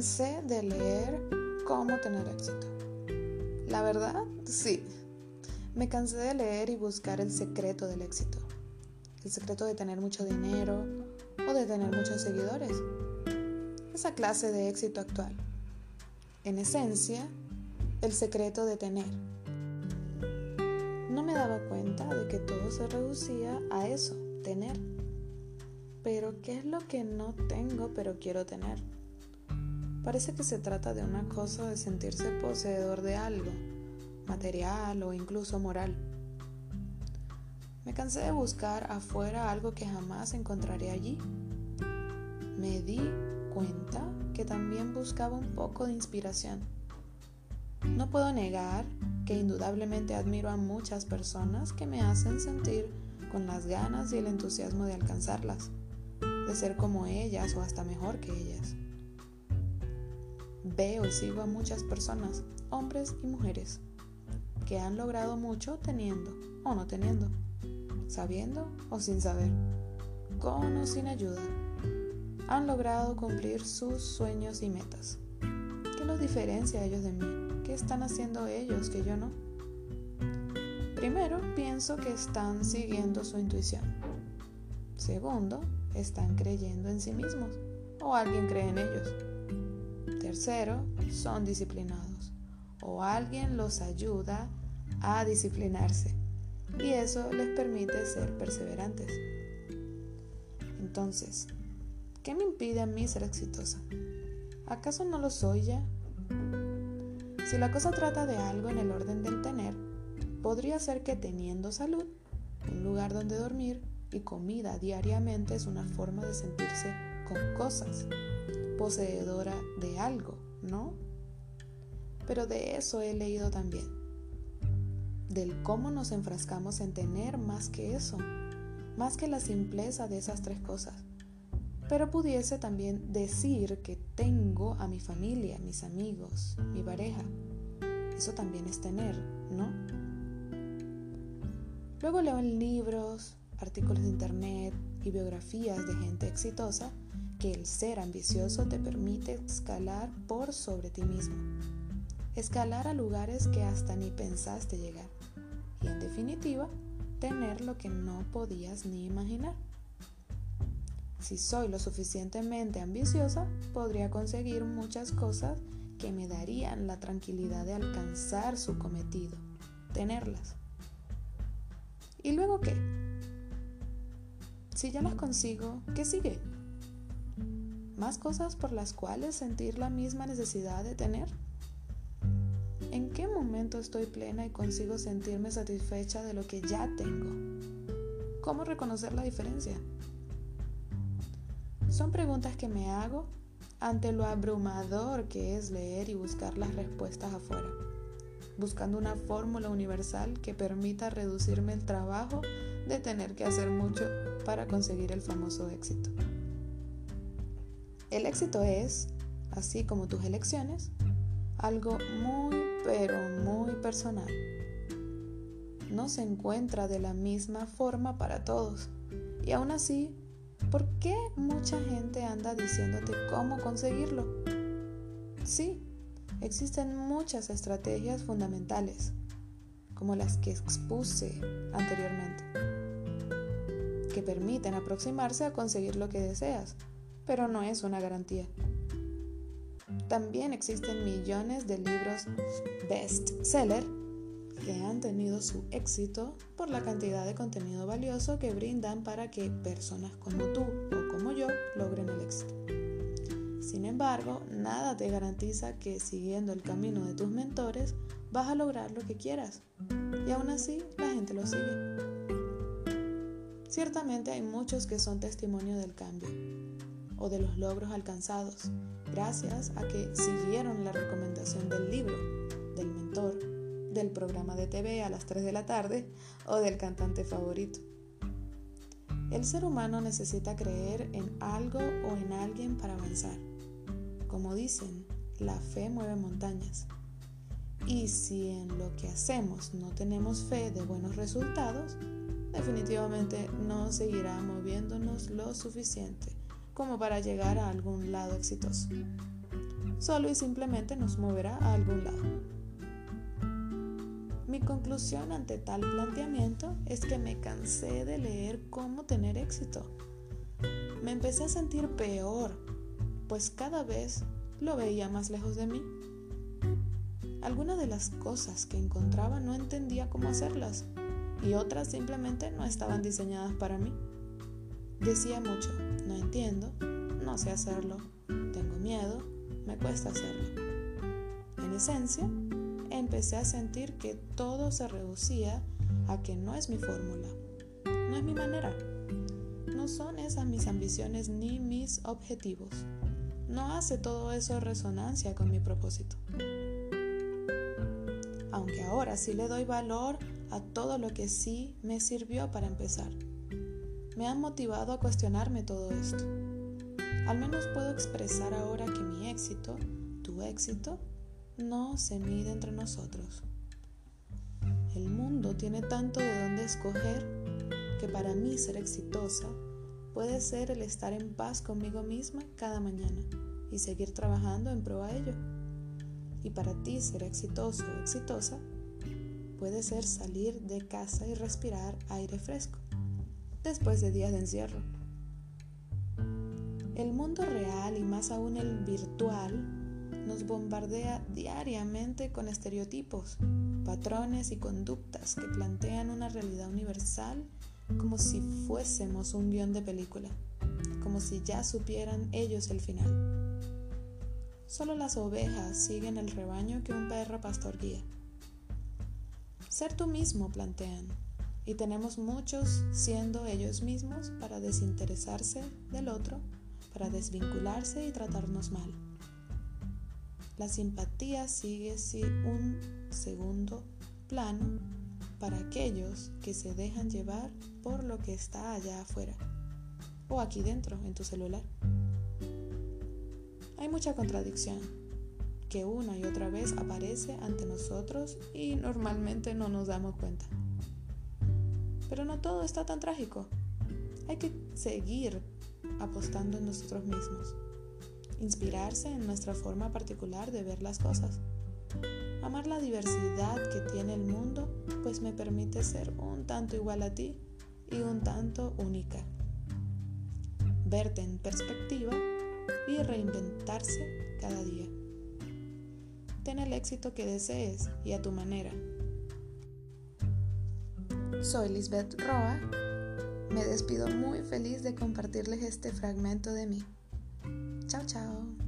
cansé de leer cómo tener éxito. La verdad, sí. Me cansé de leer y buscar el secreto del éxito. El secreto de tener mucho dinero o de tener muchos seguidores. Esa clase de éxito actual. En esencia, el secreto de tener. No me daba cuenta de que todo se reducía a eso, tener. Pero, ¿qué es lo que no tengo pero quiero tener? Parece que se trata de una cosa de sentirse poseedor de algo, material o incluso moral. Me cansé de buscar afuera algo que jamás encontraré allí. Me di cuenta que también buscaba un poco de inspiración. No puedo negar que indudablemente admiro a muchas personas que me hacen sentir con las ganas y el entusiasmo de alcanzarlas, de ser como ellas o hasta mejor que ellas. Veo y sigo a muchas personas, hombres y mujeres, que han logrado mucho teniendo o no teniendo, sabiendo o sin saber, con o sin ayuda. Han logrado cumplir sus sueños y metas. ¿Qué los diferencia a ellos de mí? ¿Qué están haciendo ellos que yo no? Primero, pienso que están siguiendo su intuición. Segundo, están creyendo en sí mismos o alguien cree en ellos. Tercero, son disciplinados o alguien los ayuda a disciplinarse y eso les permite ser perseverantes. Entonces, ¿qué me impide a mí ser exitosa? ¿Acaso no lo soy ya? Si la cosa trata de algo en el orden del tener, podría ser que teniendo salud, un lugar donde dormir y comida diariamente es una forma de sentirse con cosas poseedora de algo, ¿no? Pero de eso he leído también, del cómo nos enfrascamos en tener más que eso, más que la simpleza de esas tres cosas. Pero pudiese también decir que tengo a mi familia, mis amigos, mi pareja. Eso también es tener, ¿no? Luego leo en libros, artículos de internet y biografías de gente exitosa que el ser ambicioso te permite escalar por sobre ti mismo, escalar a lugares que hasta ni pensaste llegar y en definitiva tener lo que no podías ni imaginar. Si soy lo suficientemente ambiciosa, podría conseguir muchas cosas que me darían la tranquilidad de alcanzar su cometido, tenerlas. ¿Y luego qué? Si ya las consigo, ¿qué sigue? Más cosas por las cuales sentir la misma necesidad de tener? ¿En qué momento estoy plena y consigo sentirme satisfecha de lo que ya tengo? ¿Cómo reconocer la diferencia? Son preguntas que me hago ante lo abrumador que es leer y buscar las respuestas afuera, buscando una fórmula universal que permita reducirme el trabajo de tener que hacer mucho para conseguir el famoso éxito. El éxito es, así como tus elecciones, algo muy, pero muy personal. No se encuentra de la misma forma para todos. Y aún así, ¿por qué mucha gente anda diciéndote cómo conseguirlo? Sí, existen muchas estrategias fundamentales, como las que expuse anteriormente, que permiten aproximarse a conseguir lo que deseas pero no es una garantía. También existen millones de libros best-seller que han tenido su éxito por la cantidad de contenido valioso que brindan para que personas como tú o como yo logren el éxito. Sin embargo, nada te garantiza que siguiendo el camino de tus mentores vas a lograr lo que quieras. Y aún así, la gente lo sigue. Ciertamente hay muchos que son testimonio del cambio, o de los logros alcanzados, gracias a que siguieron la recomendación del libro, del mentor, del programa de TV a las 3 de la tarde o del cantante favorito. El ser humano necesita creer en algo o en alguien para avanzar. Como dicen, la fe mueve montañas. Y si en lo que hacemos no tenemos fe de buenos resultados, definitivamente no seguirá moviéndonos lo suficiente como para llegar a algún lado exitoso. solo y simplemente nos moverá a algún lado. Mi conclusión ante tal planteamiento es que me cansé de leer cómo tener éxito. Me empecé a sentir peor, pues cada vez lo veía más lejos de mí. Algunas de las cosas que encontraba no entendía cómo hacerlas y otras simplemente no estaban diseñadas para mí. Decía mucho, entiendo, no sé hacerlo, tengo miedo, me cuesta hacerlo. En esencia, empecé a sentir que todo se reducía a que no es mi fórmula, no es mi manera, no son esas mis ambiciones ni mis objetivos. No hace todo eso resonancia con mi propósito. Aunque ahora sí le doy valor a todo lo que sí me sirvió para empezar. Me han motivado a cuestionarme todo esto. Al menos puedo expresar ahora que mi éxito, tu éxito, no se mide entre nosotros. El mundo tiene tanto de dónde escoger que para mí ser exitosa puede ser el estar en paz conmigo misma cada mañana y seguir trabajando en pro a ello. Y para ti ser exitoso o exitosa puede ser salir de casa y respirar aire fresco después de días de encierro. El mundo real y más aún el virtual nos bombardea diariamente con estereotipos, patrones y conductas que plantean una realidad universal como si fuésemos un guion de película, como si ya supieran ellos el final. Solo las ovejas siguen el rebaño que un perro pastor guía. Ser tú mismo, plantean, y tenemos muchos siendo ellos mismos para desinteresarse del otro, para desvincularse y tratarnos mal. La simpatía sigue un segundo plano para aquellos que se dejan llevar por lo que está allá afuera o aquí dentro en tu celular. Hay mucha contradicción que una y otra vez aparece ante nosotros y normalmente no nos damos cuenta. Pero no todo está tan trágico. Hay que seguir apostando en nosotros mismos, inspirarse en nuestra forma particular de ver las cosas. Amar la diversidad que tiene el mundo, pues me permite ser un tanto igual a ti y un tanto única. Verte en perspectiva y reinventarse cada día. Ten el éxito que desees y a tu manera. Soy Lisbeth Roa. Me despido muy feliz de compartirles este fragmento de mí. Chao, chao.